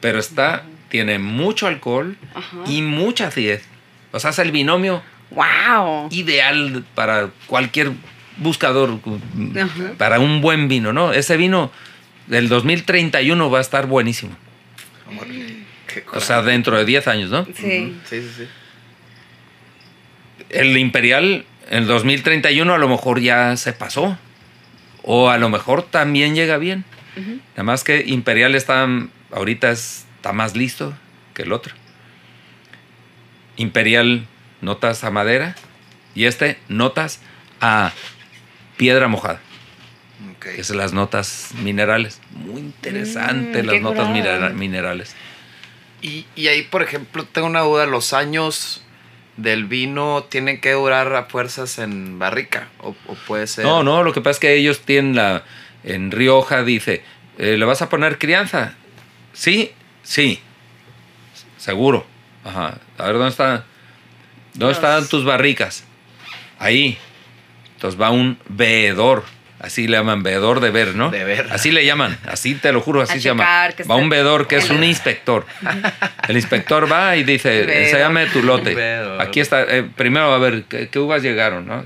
pero está, tiene mucho alcohol y mucha acidez. O sea, es el binomio ¡Wow! ideal para cualquier buscador, para un buen vino, ¿no? Ese vino del 2031 va a estar buenísimo. O sea, dentro de 10 años, ¿no? Sí. Sí, sí, sí. el Imperial en el 2031 a lo mejor ya se pasó. O a lo mejor también llega bien. Ujú. Nada más que Imperial está ahorita está más listo que el otro. Imperial notas a madera y este notas a piedra mojada. Ok. que es las notas minerales. Muy interesante Mm, las notas minera- minerales. Y, y ahí, por ejemplo, tengo una duda. ¿Los años del vino tienen que durar a fuerzas en barrica? ¿O, o puede ser...? No, no, lo que pasa es que ellos tienen la. En Rioja dice: eh, ¿le vas a poner crianza? Sí, sí. Seguro. Ajá. A ver, ¿dónde está? ¿Dónde están tus barricas? Ahí. Entonces va un veedor. Así le llaman, veedor de ver, ¿no? De ver. Así le llaman, así te lo juro, así A se llama. Va un veedor que es un inspector. El inspector va y dice, Veedor. enséñame tu lote. Veedor. Aquí está, eh, primero a ver, ¿qué, qué uvas llegaron? ¿no?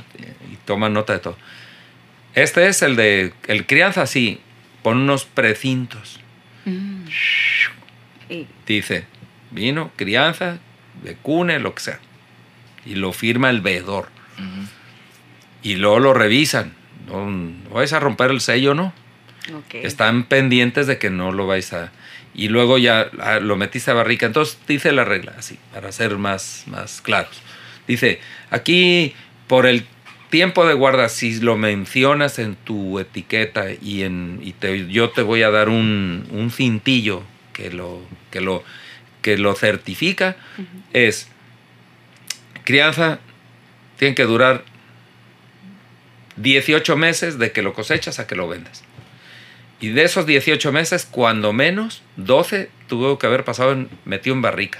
Y toman nota de todo. Este es el de, el crianza, sí, pon unos precintos. Mm. Dice, vino, crianza, de cune, lo que sea. Y lo firma el veedor. Y luego lo revisan. No, no vais a romper el sello, ¿no? Están pendientes de que no lo vais a... Y luego ya ah, lo metiste a barrica. Entonces dice la regla, así, para ser más, más claros. Dice, aquí por el tiempo de guarda, si lo mencionas en tu etiqueta y, en, y te- yo te voy a dar un, un cintillo que lo, que lo, que lo certifica, es crianza tiene que durar 18 meses de que lo cosechas a que lo vendas. Y de esos 18 meses, cuando menos, 12 tuvo que haber pasado en, metido en barrica.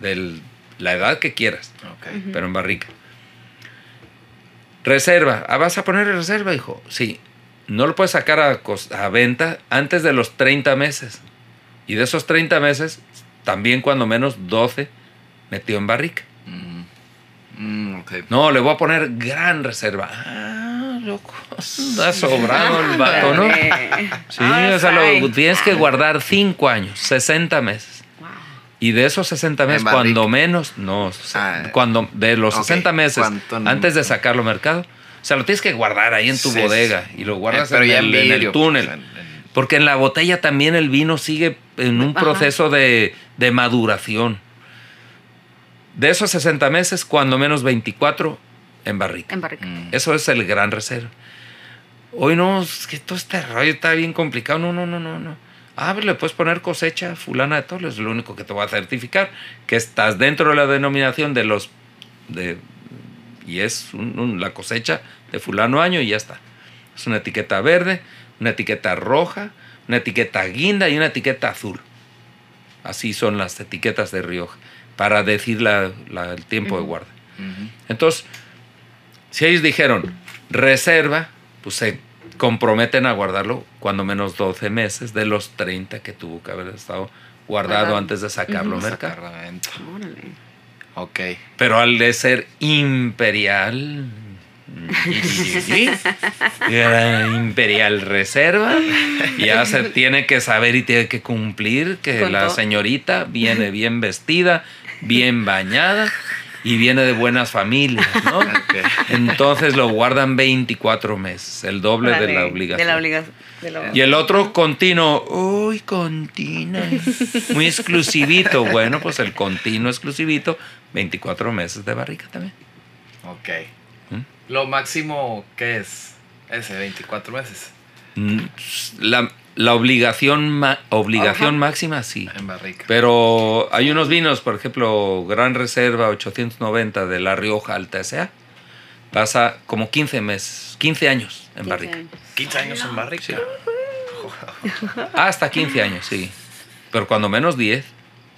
De la edad que quieras, pero en barrica. Reserva. Ah, ¿Vas a poner reserva, hijo? Sí. No lo puedes sacar a venta antes de los 30 meses. Y de esos 30 meses, también cuando menos 12 metido en barrica. Mm. No, le voy a poner gran reserva. Ah, loco. Ha sobrado el vato, ¿no? Sí, Ah, o sea, lo tienes que guardar 5 años, 60 meses. Y de esos 60 meses, cuando menos, no, Ah, cuando de los ok. 60 meses, ¿Cuánto en- antes de sacarlo al mercado, o sea, lo tienes que guardar ahí en tu Sí, bodega y lo guardas Eh, pero en, ya el, en el túnel. pues, en- en- Porque en la botella también el vino sigue en un Ajá. proceso de, de maduración. De esos 60 meses, cuando menos 24 en barrica. En barrica. Mm. Eso es el gran reserva. Hoy no, es que todo este rollo está bien complicado. No, no, no, no, no. Ah, pues le puedes poner cosecha fulana de todo, es lo único que te va a certificar, que estás dentro de la denominación de los... De, y es un- un- la cosecha de fulano año y ya está. Es una etiqueta verde, una etiqueta roja, una etiqueta guinda y una etiqueta azul. Así son las etiquetas de Rioja, para decir la- la- el tiempo de guarda. Entonces, si ellos dijeron reserva, pues se comprometen a guardarlo cuando menos 12 meses de los 30 que tuvo que haber estado guardado antes de sacarlo al mercado. Órale. Ok. Pero al de ser imperial, era imperial reserva, ya se tiene que saber y tiene que cumplir que la todo. señorita viene bien vestida, bien bañada y viene de buenas familias, ¿no? Entonces lo guardan 24 meses, el doble de la obligación. De la obligación. de la- Y el otro continuo, uy, continuo, muy exclusivito. Bueno, pues el continuo exclusivito, 24 meses de barrica también. Ok. ¿Mm? Lo máximo, ¿qué es? Ese, 24 meses. Mm, La, la obligación, ma- obligación Ajá. máxima, sí. En barrica. Pero hay unos vinos, por ejemplo, Gran Reserva 890 de La Rioja Alta S.A. Pasa como 15 meses, 15 años en 15 barrica. años. 15 años en barrica. Hasta 15 años, sí. Pero cuando menos 10.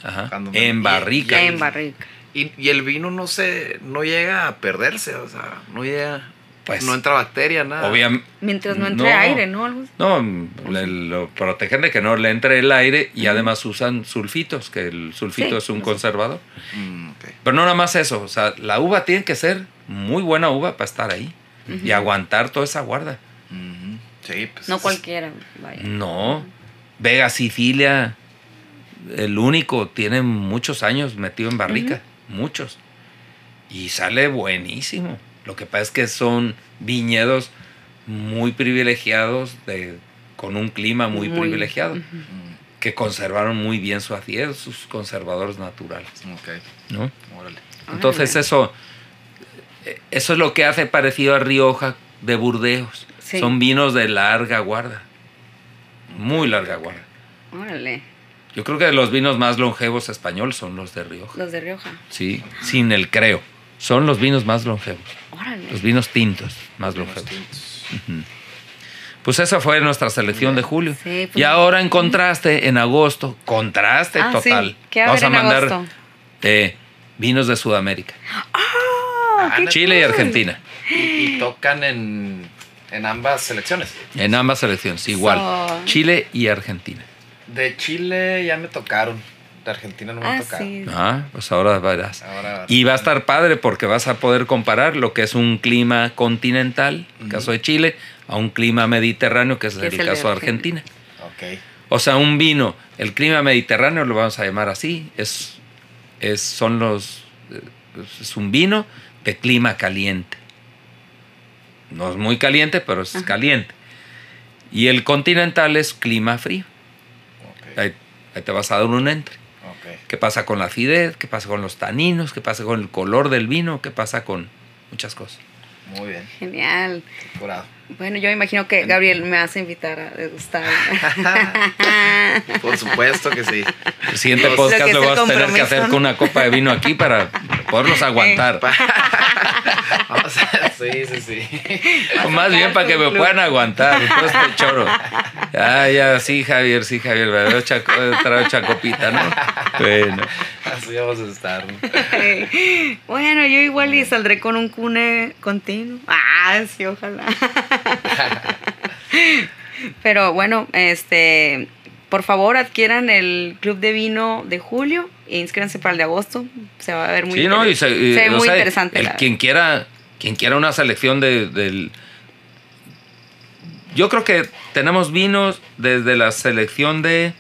Ajá. Cuando menos en 10. barrica. En barrica. Y, y el vino no se, no llega a perderse, o sea, no llega, Pues, no entra bacteria, nada. Obviamente. Mientras no entre No. aire, ¿no? Algo. No, le- lo protegen de que no le entre el aire y además usan sulfitos, que el sulfito Sí, es un conservador. Mm. Pero no nada más eso, o sea, la uva tiene que ser muy buena uva para estar ahí y aguantar toda esa guarda. Sí, pues. No es- cualquiera, vaya. No, Vega Sicilia, el único, tiene muchos años metido en barrica, muchos. y sale buenísimo. Lo que pasa es que son viñedos muy privilegiados, de, con un clima muy, Muy, privilegiado, que conservaron muy bien su acidez, sus conservadores naturales. Ok, ¿no? órale. Entonces Órale. eso, eso es lo que hace parecido a Rioja de Burdeos. Sí. Son vinos de larga guarda, muy larga guarda. Órale, Yo creo que los vinos más longevos españoles son los de Rioja. los de Rioja. Sí, sin el creo. Son los vinos más longevos. Órale. Los vinos tintos más Vinos longevos. tintos. Pues esa fue nuestra selección de julio. Sí, pues- y ahora en contraste, en agosto, contraste Ah, sí. total. ¿Qué va a Vamos a mandar agosto? eh, vinos de Sudamérica. Ah, qué Chile y. Argentina. Y, y tocan en, en ambas selecciones. En ambas selecciones, igual. So- Chile y Argentina. De Chile ya me tocaron. De Argentina no me Ah, tocado. sí. Ah, pues ahora verás. Ahora, Y va a estar padre porque vas a poder comparar lo que es un clima continental, en el caso de Chile, a un clima mediterráneo, que es el, es el caso de Argentina. Argentina. Ok. O sea, un vino, el clima mediterráneo lo vamos a llamar así, es, es, son los, eh, es un vino de clima caliente. No es muy caliente, pero es Ajá. caliente. Y el continental es clima frío. Ok. Ahí, ahí te vas a dar un entre. ¿Qué pasa con la acidez? ¿Qué pasa con los taninos? ¿Qué pasa con el color del vino? ¿Qué pasa con muchas cosas? Muy bien. Genial. Curado. Bueno, yo imagino que Gabriel me a invitar a degustar. Por supuesto que sí. El siguiente Lo podcast lo, el vas a tener que hacer ¿no? con una copa de vino aquí para poderlos aguantar. Vamos a- sí, sí, sí. O más bien para que me puedan aguantar. todo este choro. Ya, ya, sí, Javier, sí, Javier. Me veo chaco, chacopita, ¿no? Bueno. Así vamos a estar. ¿no? bueno, yo igual y saldré con un cune continuo. Ah, sí, ojalá. Pero bueno, este, por favor adquieran el club de vino de julio e inscríbanse para el de agosto. Se va a ver muy sí, ¿no? Y se, y, se ve muy sea, interesante. el- quien quiera, quien quiera una selección de, del. Yo creo que tenemos vinos desde la selección de.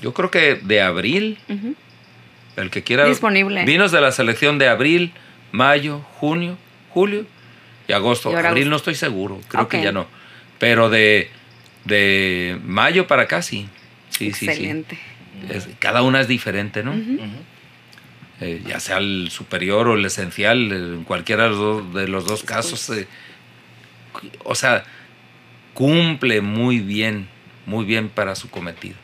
Yo creo que de abril, el que quiera. Disponible. Vinos de la selección de abril, mayo, junio, julio y agosto. Y abril agosto. no estoy seguro, creo que ya no. Pero de, de mayo para acá sí. Sí, sí, sí. Excelente. Es- cada una es diferente, ¿no? Eh, ya sea el superior o el esencial, en cualquiera de los dos, de los dos casos. eh, o sea, cumple muy bien, muy bien para su cometido.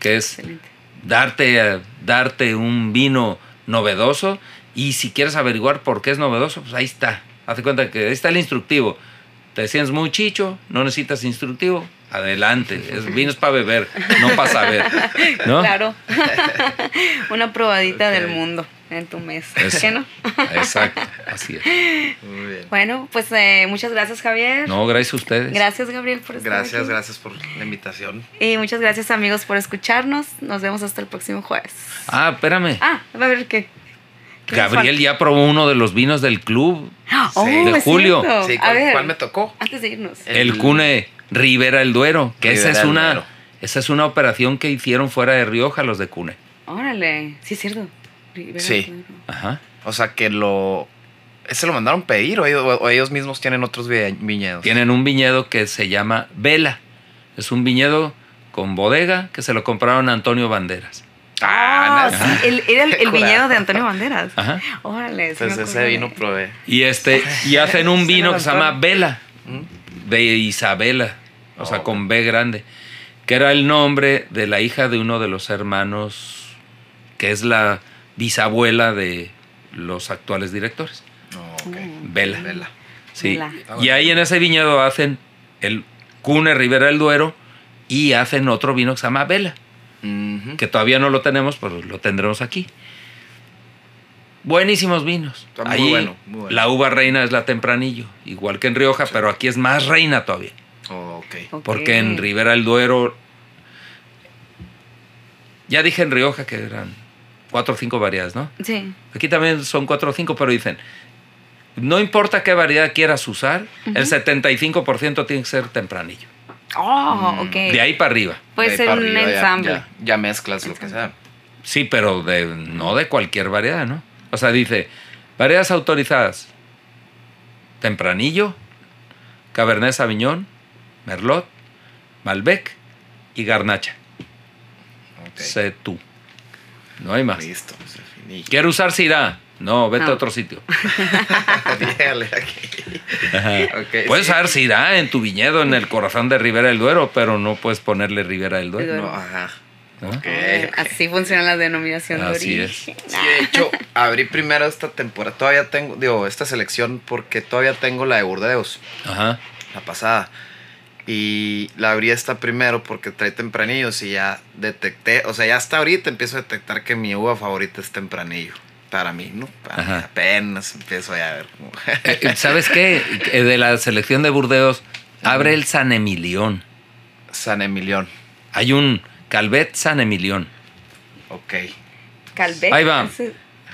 Que es Excelente. darte, darte un vino novedoso y si quieres averiguar por qué es novedoso, pues ahí está. Hazte cuenta que ahí está el instructivo. Te sientes muy chicho, no necesitas instructivo, adelante. Es, vinos para beber, no para saber. ¿no? Claro. Una probadita del mundo en tu mes. Eso. ¿Qué no? Exacto, así es. Muy bien. Bueno, pues eh, muchas gracias, Javier. No, gracias a ustedes. Gracias, Gabriel, por estar Gracias, aquí. gracias por la invitación. Y muchas gracias, amigos, por escucharnos. Nos vemos hasta el próximo jueves. Ah, espérame. Ah, a ver qué. ¿Qué nos Gabriel ya probó uno de los vinos del club? Oh, de julio. Sí, a ¿cuál, ver, cuál me tocó? antes de irnos. El- el Cune Rivera el Duero, que esa es una Duero. esa es una operación que hicieron fuera de Rioja los de Cune. Órale, sí es cierto. Rivera Sí. Ajá. O sea, que lo... ¿Ese lo mandaron pedir o ellos, o ellos mismos tienen otros vi- viñedos? Tienen un viñedo que se llama Vela. Es un viñedo con bodega que se lo compraron a Antonio Banderas. Ah, nice. sí, el, era el, viñedo de Antonio Banderas. Ajá. Órale, sí Pues me ese vino probé. Y este y hacen un vino que se llama Vela ¿Mm? de Isabela, o sea, Oh, con B grande, que era el nombre de la hija de uno de los hermanos que es la bisabuela de los actuales directores. Oh, ok. Mm. Vela. Vela. Sí. Vela. Y ahí en ese viñedo hacen el Cune Rivera del Duero y hacen otro vino que se llama Vela, que todavía no lo tenemos, pero lo tendremos aquí. Buenísimos vinos. Está muy Ahí bueno, muy bueno. La uva reina es la tempranillo, igual que en Rioja, pero aquí es más reina todavía. Oh, ok. Ok. Porque en Rivera del Duero, ya dije en Rioja que eran cuatro o cinco variedades, ¿no? Sí. Aquí también son cuatro o cinco, pero dicen, no importa qué variedad quieras usar, el 75% tiene que ser tempranillo. Oh, Mm. ok. De ahí para arriba. Puede ser un arriba ensamble. Ya, ya mezclas lo que sea. Sí, pero de, no de cualquier variedad, ¿no? O sea, dice, variedades autorizadas. Tempranillo, Cabernet Sauvignon, Merlot, Malbec y Garnacha. Ok. Sé tú. No hay más. Listo, pues. ¿Quiero usar Syrah? No, vete No. a otro sitio. Dígale aquí. Ajá. Ok, puedes sí. usar Syrah en tu viñedo en el corazón de Ribera del Duero, pero no puedes ponerle Ribera del Duero. No, ajá. Así funciona la denominación de Así origen. Sí, de hecho, abrí primero esta temporada. Todavía tengo, digo, esta selección porque todavía tengo la de Burdeos, Ajá. la pasada. Y la abrí esta primero porque trae tempranillos y ya detecté, o sea, ya hasta ahorita empiezo a detectar que mi uva favorita es tempranillo. Para mí, ¿no? Para mí Ajá. apenas empiezo ya a ver. como- Eh, ¿Sabes qué? Eh, De la selección de Burdeos, abre el San Emilión. San Emilión. Hay un Calvet San Emilión. Ok. Calvet. Ahí va.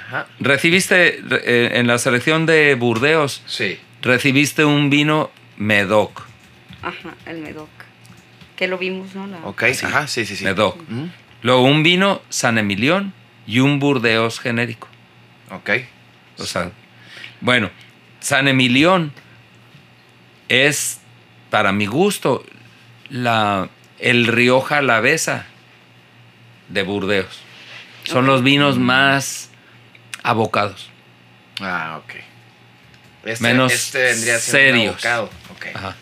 Ajá. Recibiste eh, en la selección de Burdeos, Sí. recibiste un vino Medoc. Ajá, el Medoc. Que lo vimos, ¿no? La- Ok. Ajá, sí, sí, sí. Medoc. Mm, Luego un vino San Emilión y un Burdeos genérico. Ok. O sea, bueno, San Emilión es, para mi gusto, la, el Rioja Alavesa de Burdeos. Son los vinos más abocados. Ah, ok. Este, Menos este vendría serios. abocado. Ok. Ajá.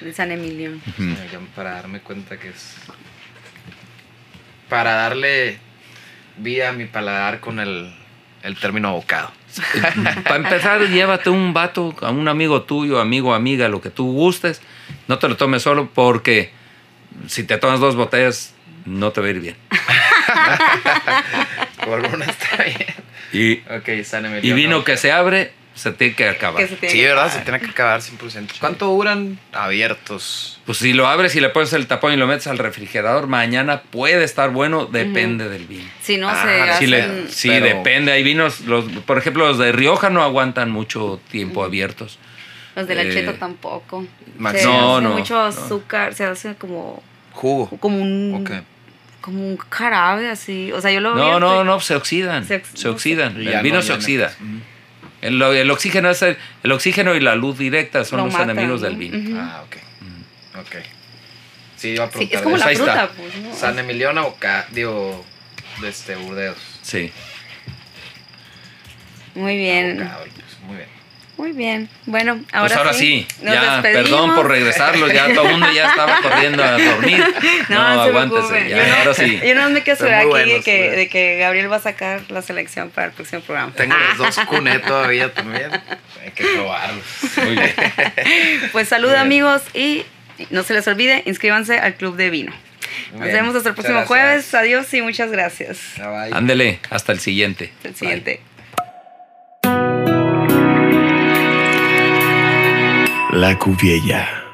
De San Emilio. Para darme cuenta que es. Para darle vida a mi paladar con el, el término abocado. Para empezar, llévate un vato, a un amigo tuyo, amigo, amiga, lo que tú gustes. No te lo tomes solo porque si te tomas dos botellas, no te va a ir bien. Por una está bien. Y, vino que se abre, se tiene que acabar. Que se tiene Sí, que ¿verdad? acabar. Se tiene que acabar 100%. ¿Cuánto duran abiertos? Pues si lo abres y le pones el tapón y lo metes al refrigerador, mañana puede estar bueno, depende del vino. Si no Ah, se Sí, hacen... le- sí, pero- depende. Hay vinos, los, por ejemplo, los de Rioja no aguantan mucho tiempo abiertos. Los de la Eh, Cheto tampoco. Se No, hace no, mucho no. azúcar, se hace como, Jugo. como un... Ok. Como un jarabe así. O sea, yo lo No, abierto no, y- no, se oxidan. Se Se, ox- oxidan. El vino no se oxida. pues. Mm. El, el oxígeno es el, el oxígeno y la luz directa son Lo los matan, enemigos ¿no? del vino. Ah, ok. Ok. Sí, iba a Sí, preguntar. es como de la Ahí está. fruta, pues. San digo, de este Burdeos. Sí. Muy bien. Abocado, pues, muy bien. Muy bien. Bueno, ahora, pues ahora sí, nos ya, despedimos. perdón por regresarlos, ya todo el mundo ya estaba corriendo a dormir. No, No, no se aguántese, ya, Yo no- ahora sí. Yo no me esperar muy aquí de buenos, que, muy de que Gabriel va a sacar la selección para el próximo programa. Tengo los dos cuné todavía también. Hay que probarlos. Muy bien. Pues salud Muy bien. amigos y no se les olvide, inscríbanse al Club de Vino. Muy Nos bien. vemos hasta el próximo jueves. Adiós y muchas gracias. Ándele, hasta el siguiente. Hasta el Bye. La Cuviella.